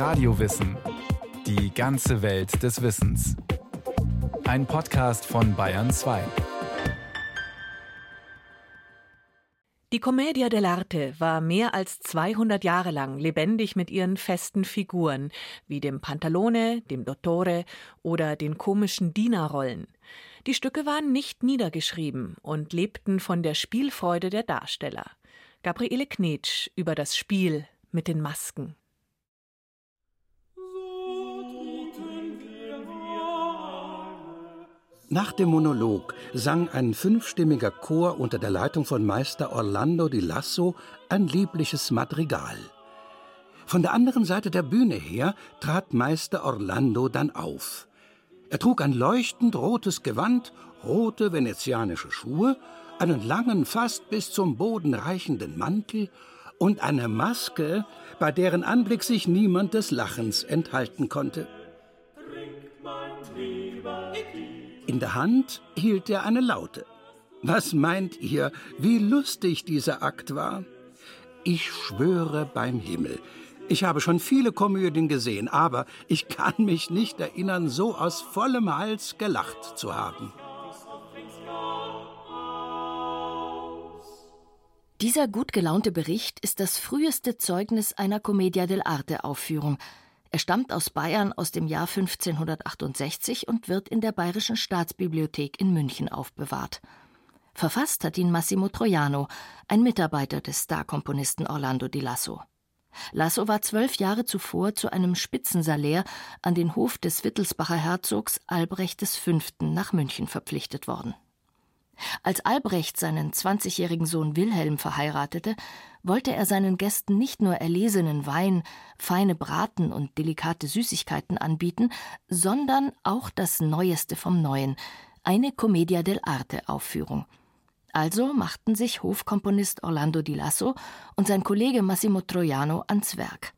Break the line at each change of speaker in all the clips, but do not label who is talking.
Radiowissen. Die ganze Welt des Wissens. Ein Podcast von Bayern 2.
Die Commedia dell'arte war mehr als 200 Jahre lang lebendig mit ihren festen Figuren, wie dem Pantalone, dem Dottore oder den komischen Dienerrollen. Die Stücke waren nicht niedergeschrieben und lebten von der Spielfreude der Darsteller. Gabriele Knetsch über das Spiel mit den Masken.
Nach dem Monolog sang ein fünfstimmiger Chor unter der Leitung von Meister Orlando di Lasso ein liebliches Madrigal. Von der anderen Seite der Bühne her trat Meister Orlando dann auf. Er trug ein leuchtend rotes Gewand, rote venezianische Schuhe, einen langen, fast bis zum Boden reichenden Mantel und eine Maske, bei deren Anblick sich niemand des Lachens enthalten konnte. In der Hand hielt er eine Laute. Was meint ihr, wie lustig dieser Akt war? Ich schwöre beim Himmel, ich habe schon viele Komödien gesehen, aber ich kann mich nicht erinnern, so aus vollem Hals gelacht zu haben.
Dieser gut gelaunte Bericht ist das früheste Zeugnis einer Commedia dell'arte Aufführung, er stammt aus Bayern aus dem Jahr 1568 und wird in der Bayerischen Staatsbibliothek in München aufbewahrt. Verfasst hat ihn Massimo Troiano, ein Mitarbeiter des Starkomponisten Orlando di Lasso. Lasso war zwölf Jahre zuvor zu einem Spitzensalär an den Hof des Wittelsbacher Herzogs Albrecht V. nach München verpflichtet worden. Als Albrecht seinen 20-jährigen Sohn Wilhelm verheiratete, wollte er seinen Gästen nicht nur erlesenen Wein, feine Braten und delikate Süßigkeiten anbieten, sondern auch das Neueste vom Neuen, eine Commedia dell'arte Aufführung. Also machten sich Hofkomponist Orlando di Lasso und sein Kollege Massimo Troiano ans Werk.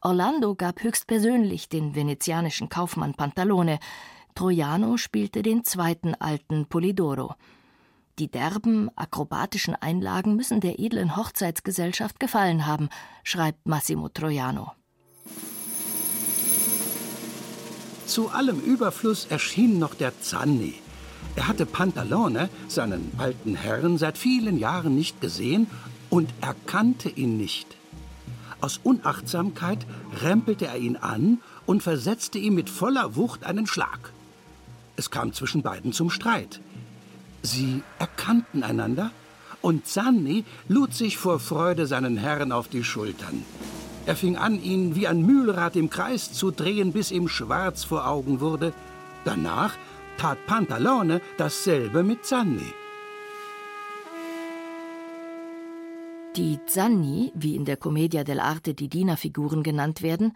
Orlando gab höchstpersönlich den venezianischen Kaufmann Pantalone, Troiano spielte den zweiten alten Polidoro. Die derben, akrobatischen Einlagen müssen der edlen Hochzeitsgesellschaft gefallen haben, schreibt Massimo Troiano.
Zu allem Überfluss erschien noch der Zanni. Er hatte Pantalone, seinen alten Herrn, seit vielen Jahren nicht gesehen und erkannte ihn nicht. Aus Unachtsamkeit rempelte er ihn an und versetzte ihm mit voller Wucht einen Schlag. Es kam zwischen beiden zum Streit. Sie erkannten einander und Zanni lud sich vor Freude seinen Herrn auf die Schultern. Er fing an, ihn wie ein Mühlrad im Kreis zu drehen, bis ihm schwarz vor Augen wurde. Danach tat Pantalone dasselbe mit Zanni.
Die Zanni, wie in der Commedia dell'arte die Dienerfiguren genannt werden,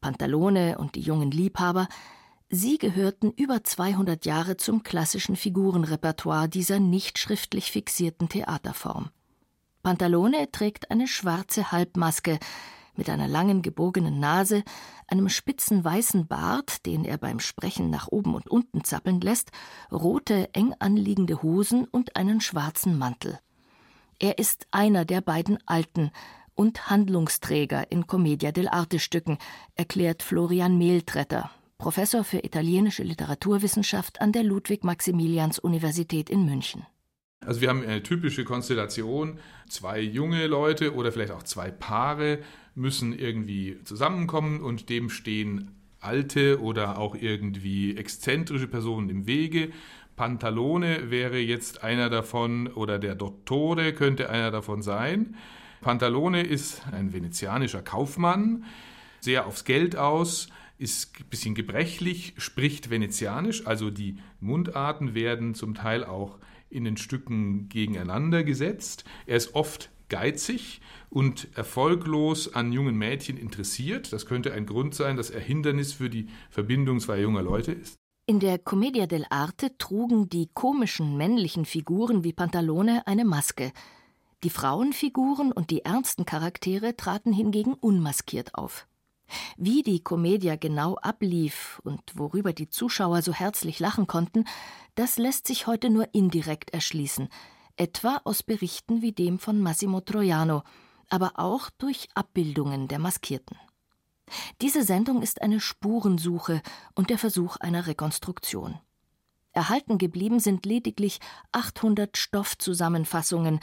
Pantalone und die jungen Liebhaber, Sie gehörten über 200 Jahre zum klassischen Figurenrepertoire dieser nicht schriftlich fixierten Theaterform. Pantalone trägt eine schwarze Halbmaske mit einer langen gebogenen Nase, einem spitzen weißen Bart, den er beim Sprechen nach oben und unten zappeln lässt, rote, eng anliegende Hosen und einen schwarzen Mantel. Er ist einer der beiden Alten und Handlungsträger in Commedia dell'arte Stücken, erklärt Florian Mehltretter, Professor für italienische Literaturwissenschaft an der Ludwig-Maximilians-Universität in München.
Also wir haben eine typische Konstellation, zwei junge Leute oder vielleicht auch zwei Paare müssen irgendwie zusammenkommen und dem stehen alte oder auch irgendwie exzentrische Personen im Wege. Pantalone wäre jetzt einer davon oder der Dottore könnte einer davon sein. Pantalone ist ein venezianischer Kaufmann, sehr aufs Geld aus, ist ein bisschen gebrechlich, spricht venezianisch, also die Mundarten werden zum Teil auch in den Stücken gegeneinander gesetzt. Er ist oft geizig und erfolglos an jungen Mädchen interessiert. Das könnte ein Grund sein, dass er Hindernis für die Verbindung zweier junger Leute ist.
In der Commedia dell'arte trugen die komischen männlichen Figuren wie Pantalone eine Maske. Die Frauenfiguren und die ernsten Charaktere traten hingegen unmaskiert auf. Wie die Commedia genau ablief und worüber die Zuschauer so herzlich lachen konnten, das lässt sich heute nur indirekt erschließen, etwa aus Berichten wie dem von Massimo Troiano, aber auch durch Abbildungen der Maskierten. Diese Sendung ist eine Spurensuche und der Versuch einer Rekonstruktion. Erhalten geblieben sind lediglich 800 Stoffzusammenfassungen,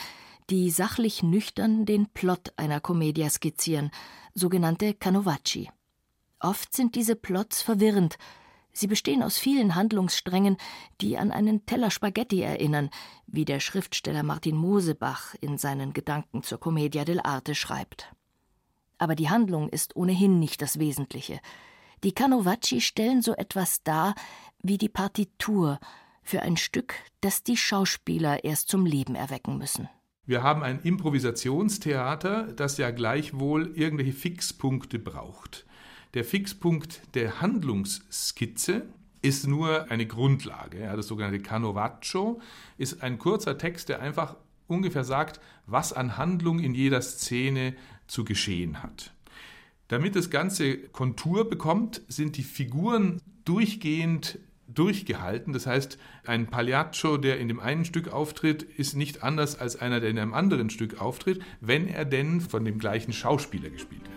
die sachlich nüchtern den Plot einer Commedia skizzieren, sogenannte Canovacci. Oft sind diese Plots verwirrend. Sie bestehen aus vielen Handlungssträngen, die an einen Teller Spaghetti erinnern, wie der Schriftsteller Martin Mosebach in seinen Gedanken zur Commedia dell'arte schreibt. Aber die Handlung ist ohnehin nicht das Wesentliche. Die Canovacci stellen so etwas dar wie die Partitur für ein Stück, das die Schauspieler erst zum Leben erwecken müssen.
Wir haben ein Improvisationstheater, das ja gleichwohl irgendwelche Fixpunkte braucht. Der Fixpunkt der Handlungsskizze ist nur eine Grundlage. Ja, das sogenannte Canovaccio ist ein kurzer Text, der einfach ungefähr sagt, was an Handlung in jeder Szene zu geschehen hat. Damit das Ganze Kontur bekommt, sind die Figuren durchgehend durchgehalten. Das heißt, ein Pagliaccio, der in dem einen Stück auftritt, ist nicht anders als einer, der in einem anderen Stück auftritt, wenn er denn von dem gleichen Schauspieler gespielt wird.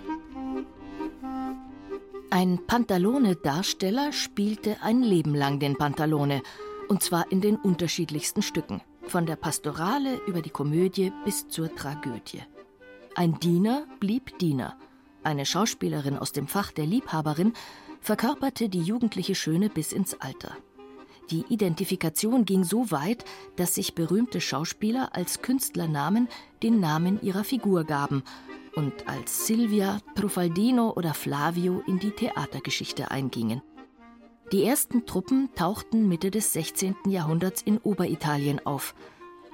Ein Pantalone-Darsteller spielte ein Leben lang den Pantalone, und zwar in den unterschiedlichsten Stücken, von der Pastorale über die Komödie bis zur Tragödie. Ein Diener blieb Diener. Eine Schauspielerin aus dem Fach der Liebhaberin verkörperte die jugendliche Schöne bis ins Alter. Die Identifikation ging so weit, dass sich berühmte Schauspieler als Künstlernamen den Namen ihrer Figur gaben und als Silvia, Trufaldino oder Flavio in die Theatergeschichte eingingen. Die ersten Truppen tauchten Mitte des 16. Jahrhunderts in Oberitalien auf.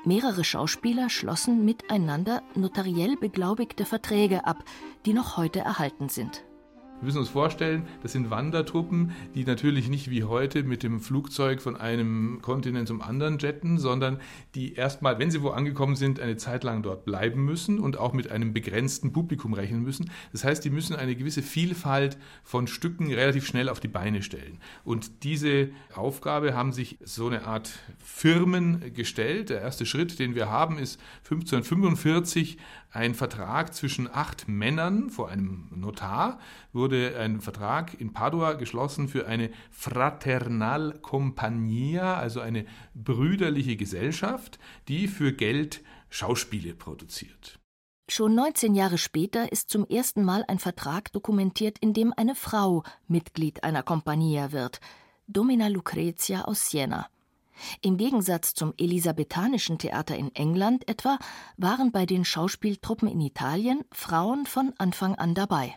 Mehrere Schauspieler schlossen miteinander notariell beglaubigte Verträge ab, die noch heute erhalten sind.
Wir müssen uns vorstellen, das sind Wandertruppen, die natürlich nicht wie heute mit dem Flugzeug von einem Kontinent zum anderen jetten, sondern die erstmal, wenn sie wo angekommen sind, eine Zeit lang dort bleiben müssen und auch mit einem begrenzten Publikum rechnen müssen. Das heißt, die müssen eine gewisse Vielfalt von Stücken relativ schnell auf die Beine stellen. Und diese Aufgabe haben sich so eine Art Firmen gestellt. Der erste Schritt, den wir haben, ist 1545 ein Vertrag zwischen acht Männern vor einem Notar, wurde ein Vertrag in Padua geschlossen für eine Fraternal Compagnia, also eine brüderliche Gesellschaft, die für Geld Schauspiele produziert.
Schon 19 Jahre später ist zum ersten Mal ein Vertrag dokumentiert, in dem eine Frau Mitglied einer Compagnia wird, Domina Lucrezia aus Siena. Im Gegensatz zum elisabethanischen Theater in England etwa waren bei den Schauspieltruppen in Italien Frauen von Anfang an dabei.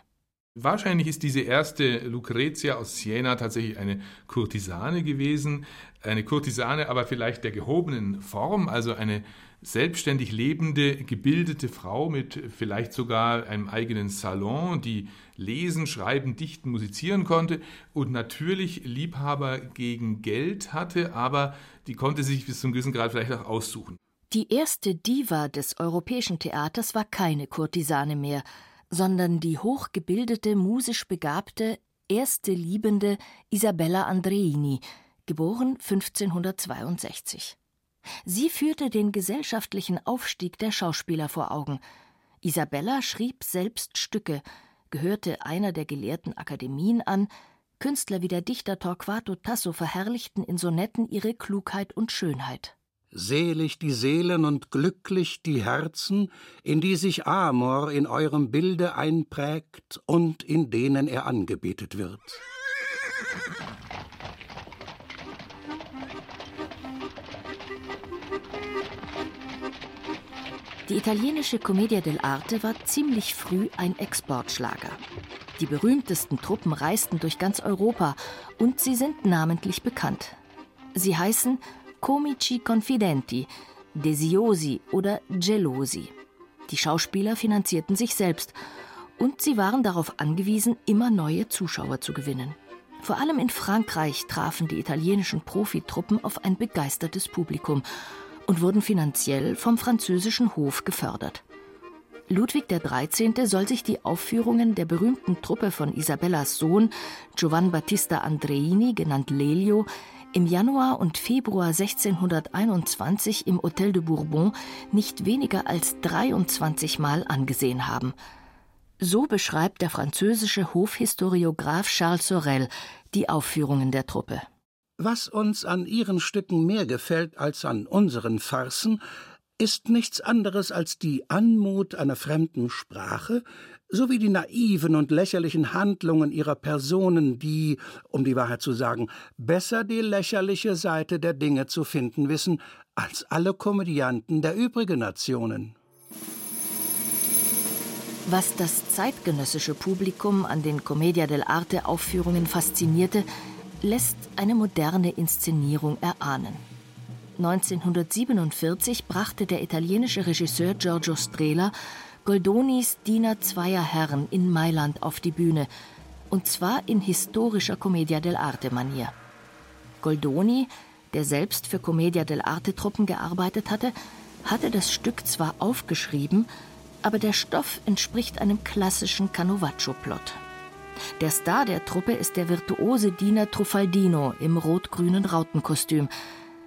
Wahrscheinlich ist diese erste Lucrezia aus Siena tatsächlich eine Kurtisane gewesen, eine Kurtisane aber vielleicht der gehobenen Form, also eine selbstständig lebende, gebildete Frau mit vielleicht sogar einem eigenen Salon, die lesen, schreiben, dichten, musizieren konnte und natürlich Liebhaber gegen Geld hatte, aber die konnte sich bis zum gewissen Grad vielleicht auch aussuchen.
Die erste Diva des europäischen Theaters war keine Kurtisane mehr, sondern die hochgebildete, musisch begabte, erste Liebende Isabella Andreini, geboren 1562. Sie führte den gesellschaftlichen Aufstieg der Schauspieler vor Augen. Isabella schrieb selbst Stücke, gehörte einer der gelehrten Akademien an, Künstler wie der Dichter Torquato Tasso verherrlichten in Sonetten ihre Klugheit und Schönheit.
Selig die Seelen und glücklich die Herzen, in die sich Amor in eurem Bilde einprägt und in denen er angebetet wird.
Die italienische Commedia dell'arte war ziemlich früh ein Exportschlager. Die berühmtesten Truppen reisten durch ganz Europa und sie sind namentlich bekannt. Sie heißen Comici Confidenti, Desiosi oder Gelosi. Die Schauspieler finanzierten sich selbst und sie waren darauf angewiesen, immer neue Zuschauer zu gewinnen. Vor allem in Frankreich trafen die italienischen Profitruppen auf ein begeistertes Publikum und wurden finanziell vom französischen Hof gefördert. Ludwig XIII. soll sich die Aufführungen der berühmten Truppe von Isabellas Sohn Giovan Battista Andreini, genannt Lelio, im Januar und Februar 1621 im Hotel de Bourbon nicht weniger als 23 Mal angesehen haben. So beschreibt der französische Hofhistoriograph Charles Sorel die Aufführungen der Truppe.
Was uns an ihren Stücken mehr gefällt als an unseren Farcen, ist nichts anderes als die Anmut einer fremden Sprache sowie die naiven und lächerlichen Handlungen ihrer Personen, die, um die Wahrheit zu sagen, besser die lächerliche Seite der Dinge zu finden wissen als alle Komödianten der übrigen Nationen.
Was das zeitgenössische Publikum an den Commedia dell'arte Aufführungen faszinierte, lässt eine moderne Inszenierung erahnen. 1947 brachte der italienische Regisseur Giorgio Strela Goldonis Diener zweier Herren in Mailand auf die Bühne, und zwar in historischer Commedia dell'arte Manier. Goldoni, der selbst für Commedia dell'arte Truppen gearbeitet hatte, hatte das Stück zwar aufgeschrieben, aber der Stoff entspricht einem klassischen Canovaccio-Plot. Der Star der Truppe ist der virtuose Diener Truffaldino im rot-grünen Rautenkostüm.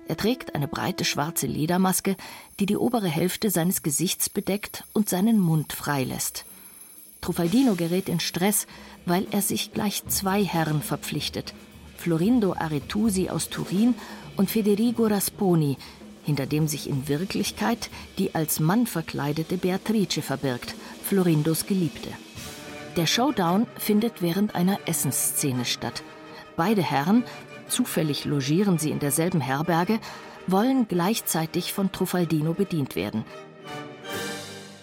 Er trägt eine breite schwarze Ledermaske, die die obere Hälfte seines Gesichts bedeckt und seinen Mund freilässt. Truffaldino gerät in Stress, weil er sich gleich zwei Herren verpflichtet: Florindo Aretusi aus Turin und Federigo Rasponi, hinter dem sich in Wirklichkeit die als Mann verkleidete Beatrice verbirgt, Florindos Geliebte. Der Showdown findet während einer Essensszene statt. Beide Herren, zufällig logieren sie in derselben Herberge, wollen gleichzeitig von Truffaldino bedient werden.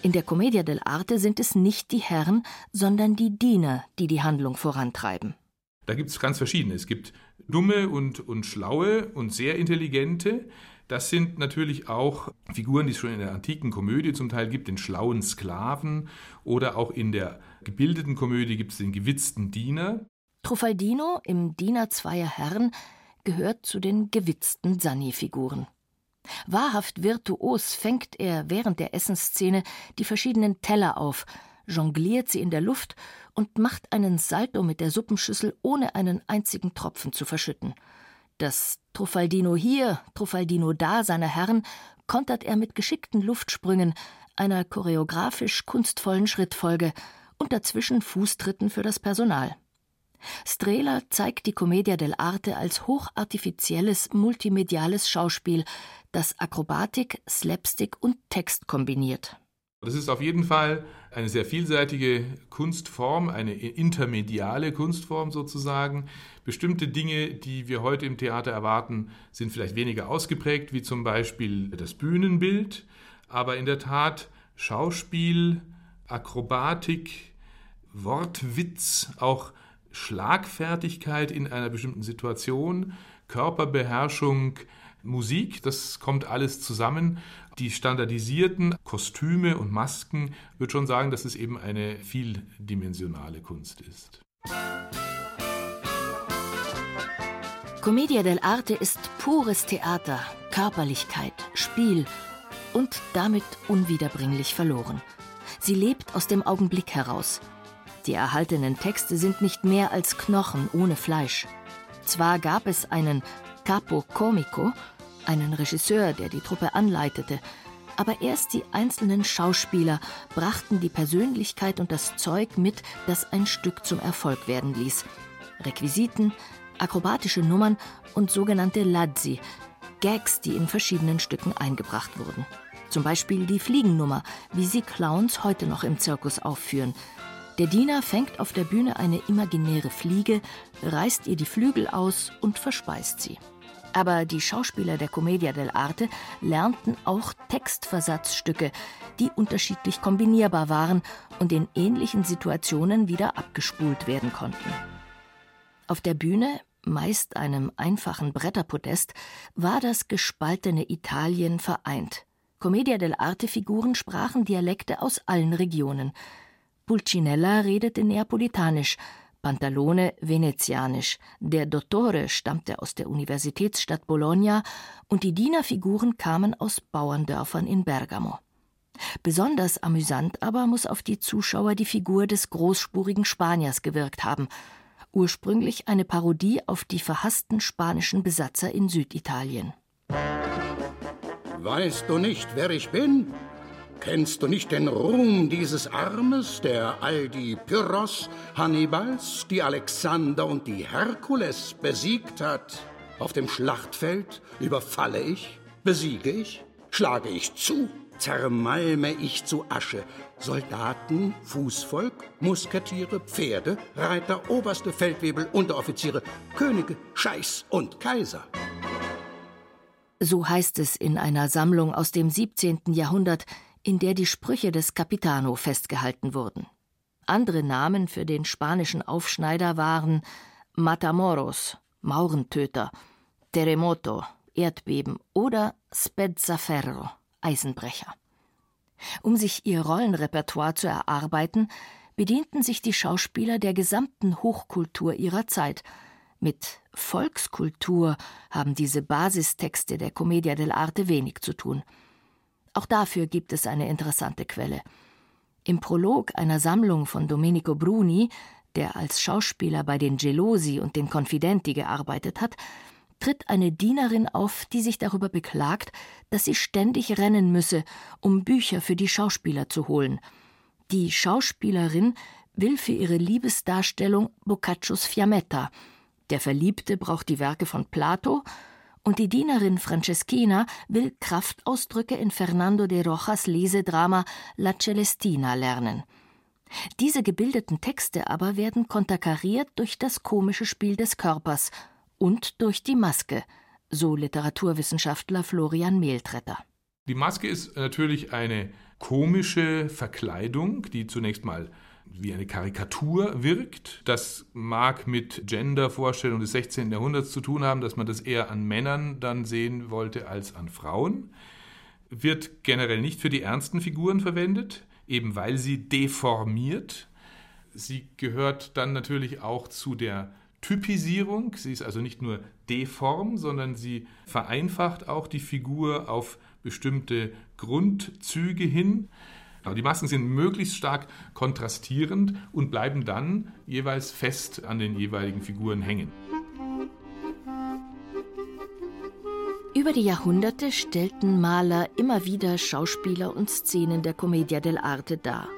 In der Commedia dell'arte sind es nicht die Herren, sondern die Diener, die die Handlung vorantreiben.
Da gibt es ganz verschiedene. Es gibt dumme und, und schlaue und sehr intelligente. Das sind natürlich auch Figuren, die es schon in der antiken Komödie zum Teil gibt, den schlauen Sklaven oder auch in der gebildeten Komödie gibt es den gewitzten Diener.
Truffaldino im Diener zweier Herren gehört zu den gewitzten Sani-Figuren. Wahrhaft virtuos fängt er während der Essensszene die verschiedenen Teller auf, jongliert sie in der Luft und macht einen Salto mit der Suppenschüssel, ohne einen einzigen Tropfen zu verschütten. Das Truffaldino hier, Truffaldino da seiner Herren kontert er mit geschickten Luftsprüngen, einer choreografisch kunstvollen Schrittfolge und dazwischen Fußtritten für das Personal. Strehler zeigt die Commedia dell'arte als hochartifizielles, multimediales Schauspiel, das Akrobatik, Slapstick und Text kombiniert.
Das ist auf jeden Fall eine sehr vielseitige Kunstform, eine intermediale Kunstform sozusagen. Bestimmte Dinge, die wir heute im Theater erwarten, sind vielleicht weniger ausgeprägt, wie zum Beispiel das Bühnenbild, aber in der Tat Schauspiel, Akrobatik, Wortwitz, auch Schlagfertigkeit in einer bestimmten Situation, Körperbeherrschung, Musik, das kommt alles zusammen. Die standardisierten Kostüme und Masken würde schon sagen, dass es eben eine vieldimensionale Kunst ist.
Commedia dell'arte ist pures Theater, Körperlichkeit, Spiel und damit unwiederbringlich verloren. Sie lebt aus dem Augenblick heraus. Die erhaltenen Texte sind nicht mehr als Knochen ohne Fleisch. Zwar gab es einen Capo Comico, einen Regisseur, der die Truppe anleitete, aber erst die einzelnen Schauspieler brachten die Persönlichkeit und das Zeug mit, das ein Stück zum Erfolg werden ließ. Requisiten, akrobatische Nummern und sogenannte Lazzi, Gags, die in verschiedenen Stücken eingebracht wurden. Zum Beispiel die Fliegennummer, wie sie Clowns heute noch im Zirkus aufführen. Der Diener fängt auf der Bühne eine imaginäre Fliege, reißt ihr die Flügel aus und verspeist sie. Aber die Schauspieler der Commedia dell'arte lernten auch Textversatzstücke, die unterschiedlich kombinierbar waren und in ähnlichen Situationen wieder abgespult werden konnten. Auf der Bühne, meist einem einfachen Bretterpodest, war das gespaltene Italien vereint. Commedia dell'arte-Figuren sprachen Dialekte aus allen Regionen. Pulcinella redete Neapolitanisch, Pantalone venezianisch, der Dottore stammte aus der Universitätsstadt Bologna und die Dienerfiguren kamen aus Bauerndörfern in Bergamo. Besonders amüsant aber muss auf die Zuschauer die Figur des großspurigen Spaniers gewirkt haben, ursprünglich eine Parodie auf die verhassten spanischen Besatzer in Süditalien.
Weißt du nicht, wer ich bin? Kennst du nicht den Ruhm dieses Armes, der all die Pyrrhos, Hannibals, die Alexander und die Herkules besiegt hat? Auf dem Schlachtfeld überfalle ich, besiege ich, schlage ich zu, zermalme ich zu Asche. Soldaten, Fußvolk, Musketiere, Pferde, Reiter, oberste Feldwebel, Unteroffiziere, Könige, Scheiß und Kaiser.
So heißt es in einer Sammlung aus dem 17. Jahrhundert, in der die Sprüche des Capitano festgehalten wurden. Andere Namen für den spanischen Aufschneider waren Matamoros, Maurentöter, Terremoto, Erdbeben oder Spezzaferro, Eisenbrecher. Um sich ihr Rollenrepertoire zu erarbeiten, bedienten sich die Schauspieler der gesamten Hochkultur ihrer Zeit – mit Volkskultur haben diese Basistexte der Commedia dell'arte wenig zu tun. Auch dafür gibt es eine interessante Quelle. Im Prolog einer Sammlung von Domenico Bruni, der als Schauspieler bei den Gelosi und den Confidenti gearbeitet hat, tritt eine Dienerin auf, die sich darüber beklagt, dass sie ständig rennen müsse, um Bücher für die Schauspieler zu holen. Die Schauspielerin will für ihre Liebesdarstellung Boccaccios Fiammetta, der Verliebte braucht die Werke von Plato und die Dienerin Franceschina will Kraftausdrücke in Fernando de Rojas Lesedrama La Celestina lernen. Diese gebildeten Texte aber werden konterkariert durch das komische Spiel des Körpers und durch die Maske, so Literaturwissenschaftler Florian Mehltretter.
Die Maske ist natürlich eine komische Verkleidung, die zunächst mal wie eine Karikatur wirkt. Das mag mit Gender-Vorstellungen des 16. Jahrhunderts zu tun haben, dass man das eher an Männern dann sehen wollte als an Frauen. Wird generell nicht für die ernsten Figuren verwendet, eben weil sie deformiert. Sie gehört dann natürlich auch zu der Typisierung. Sie ist also nicht nur deform, sondern sie vereinfacht auch die Figur auf bestimmte Grundzüge hin. Aber die Masken sind möglichst stark kontrastierend und bleiben dann jeweils fest an den jeweiligen Figuren hängen.
Über die Jahrhunderte stellten Maler immer wieder Schauspieler und Szenen der Commedia dell'arte dar.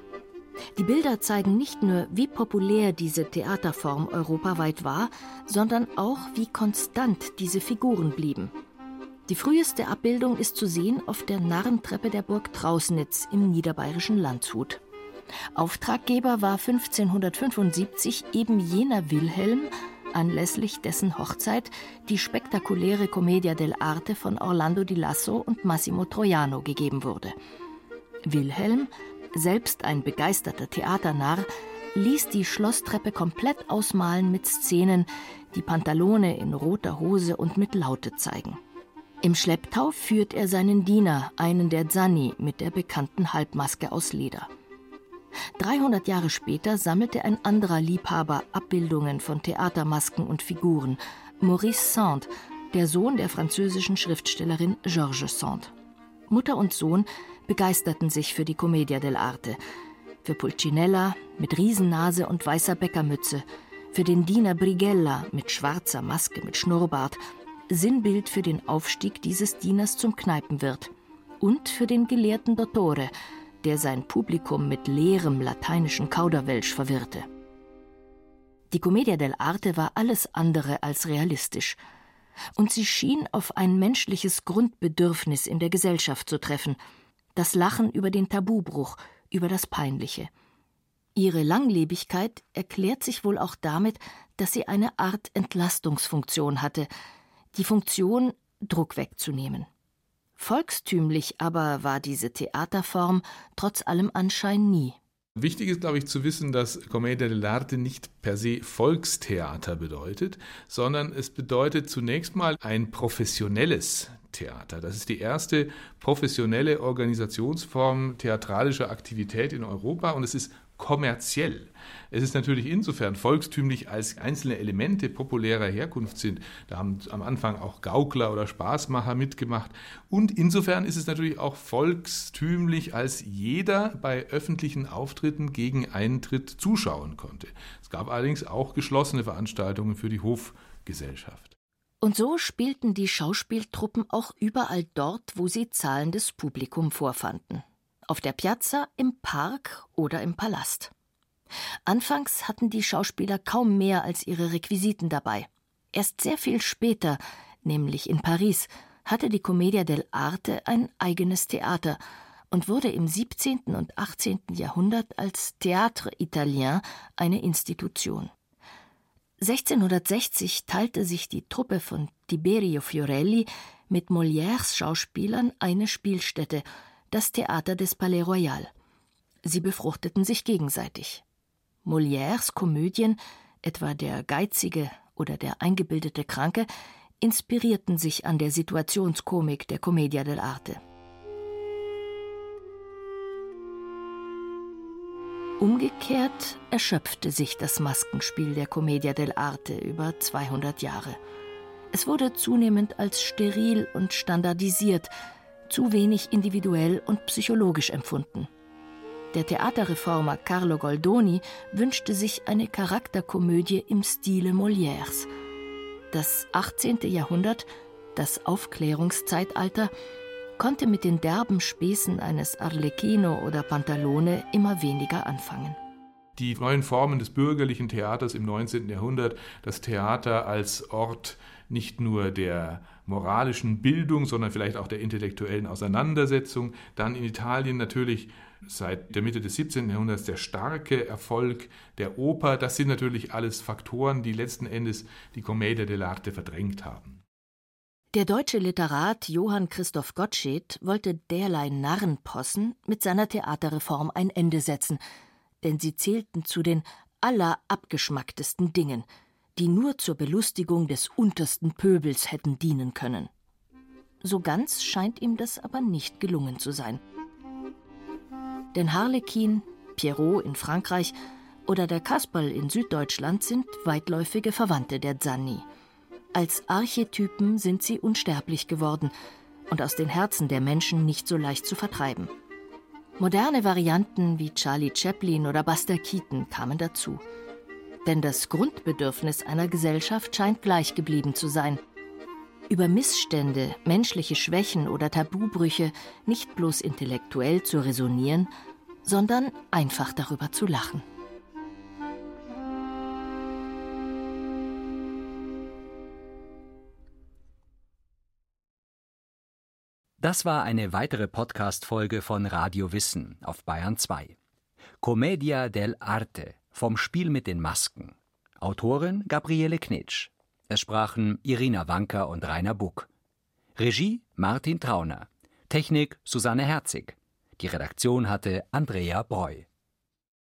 Die Bilder zeigen nicht nur, wie populär diese Theaterform europaweit war, sondern auch, wie konstant diese Figuren blieben. Die früheste Abbildung ist zu sehen auf der Narrentreppe der Burg Trausnitz im niederbayerischen Landshut. Auftraggeber war 1575 eben jener Wilhelm, anlässlich dessen Hochzeit die spektakuläre Commedia dell'arte von Orlando di Lasso und Massimo Troiano gegeben wurde. Wilhelm, selbst ein begeisterter Theaternarr, ließ die Schlosstreppe komplett ausmalen mit Szenen, die Pantalone in roter Hose und mit Laute zeigen. Im Schlepptau führt er seinen Diener, einen der Zanni, mit der bekannten Halbmaske aus Leder. 300 Jahre später sammelte ein anderer Liebhaber Abbildungen von Theatermasken und Figuren, Maurice Sand, der Sohn der französischen Schriftstellerin Georges Sand. Mutter und Sohn begeisterten sich für die Commedia dell'arte, für Pulcinella mit Riesennase und weißer Bäckermütze, für den Diener Brigella mit schwarzer Maske mit Schnurrbart Sinnbild für den Aufstieg dieses Dieners zum Kneipenwirt und für den gelehrten Dottore, der sein Publikum mit leerem lateinischen Kauderwelsch verwirrte. Die Commedia dell'arte war alles andere als realistisch, und sie schien auf ein menschliches Grundbedürfnis in der Gesellschaft zu treffen, das Lachen über den Tabubruch, über das Peinliche. Ihre Langlebigkeit erklärt sich wohl auch damit, dass sie eine Art Entlastungsfunktion hatte, die Funktion, Druck wegzunehmen. Volkstümlich aber war diese Theaterform trotz allem Anschein nie.
Wichtig ist, glaube ich, zu wissen, dass Commedia dell'arte nicht per se Volkstheater bedeutet, sondern es bedeutet zunächst mal ein professionelles Theater. Das ist die erste professionelle Organisationsform theatralischer Aktivität in Europa und es ist kommerziell. Es ist natürlich insofern volkstümlich, als einzelne Elemente populärer Herkunft sind. Da haben am Anfang auch Gaukler oder Spaßmacher mitgemacht. Und insofern ist es natürlich auch volkstümlich, als jeder bei öffentlichen Auftritten gegen Eintritt zuschauen konnte. Es gab allerdings auch geschlossene Veranstaltungen für die Hofgesellschaft.
Und so spielten die Schauspieltruppen auch überall dort, wo sie zahlendes Publikum vorfanden Auf der Piazza, im Park oder im Palast. Anfangs hatten die Schauspieler kaum mehr als ihre Requisiten dabei. Erst sehr viel später, nämlich in Paris, hatte die Commedia dell'arte ein eigenes Theater und wurde im 17. und 18. Jahrhundert als Théâtre Italien eine Institution. 1660 teilte sich die Truppe von Tiberio Fiorelli mit Molières Schauspielern eine Spielstätte, das Theater des Palais Royal. Sie befruchteten sich gegenseitig. Molières Komödien, etwa Der Geizige oder Der eingebildete Kranke, inspirierten sich an der Situationskomik der Commedia dell'arte. Umgekehrt erschöpfte sich das Maskenspiel der Commedia dell'arte über 200 Jahre. Es wurde zunehmend als steril und standardisiert, zu wenig individuell und psychologisch empfunden. Der Theaterreformer Carlo Goldoni wünschte sich eine Charakterkomödie im Stile Molières. Das 18. Jahrhundert, das Aufklärungszeitalter, konnte mit den derben Späßen eines Arlecchino oder Pantalone immer weniger anfangen.
Die neuen Formen des bürgerlichen Theaters im 19. Jahrhundert, das Theater als Ort nicht nur der moralischen Bildung, sondern vielleicht auch der intellektuellen Auseinandersetzung. Dann in Italien natürlich seit der Mitte des 17. Jahrhunderts der starke Erfolg der Oper. Das sind natürlich alles Faktoren, die letzten Endes die Commedia dell'arte verdrängt haben.
Der deutsche Literat Johann Christoph Gottsched wollte derlei Narrenpossen mit seiner Theaterreform ein Ende setzen, denn sie zählten zu den allerabgeschmacktesten Dingen, die nur zur Belustigung des untersten Pöbels hätten dienen können. So ganz scheint ihm das aber nicht gelungen zu sein. Denn Harlekin, Pierrot in Frankreich oder der Kasperl in Süddeutschland sind weitläufige Verwandte der Zanni. Als Archetypen sind sie unsterblich geworden und aus den Herzen der Menschen nicht so leicht zu vertreiben. Moderne Varianten wie Charlie Chaplin oder Buster Keaton kamen dazu. Denn das Grundbedürfnis einer Gesellschaft scheint gleich geblieben zu sein. Über Missstände, menschliche Schwächen oder Tabubrüche nicht bloß intellektuell zu resonieren, sondern einfach darüber zu lachen.
Das war eine weitere Podcast-Folge von Radio Wissen auf Bayern 2. Commedia dell'arte vom Spiel mit den Masken. Autorin Gabriele Knitsch. Es sprachen Irina Wanker und Rainer Buck. Regie Martin Trauner. Technik Susanne Herzig. Die Redaktion hatte Andrea Breu.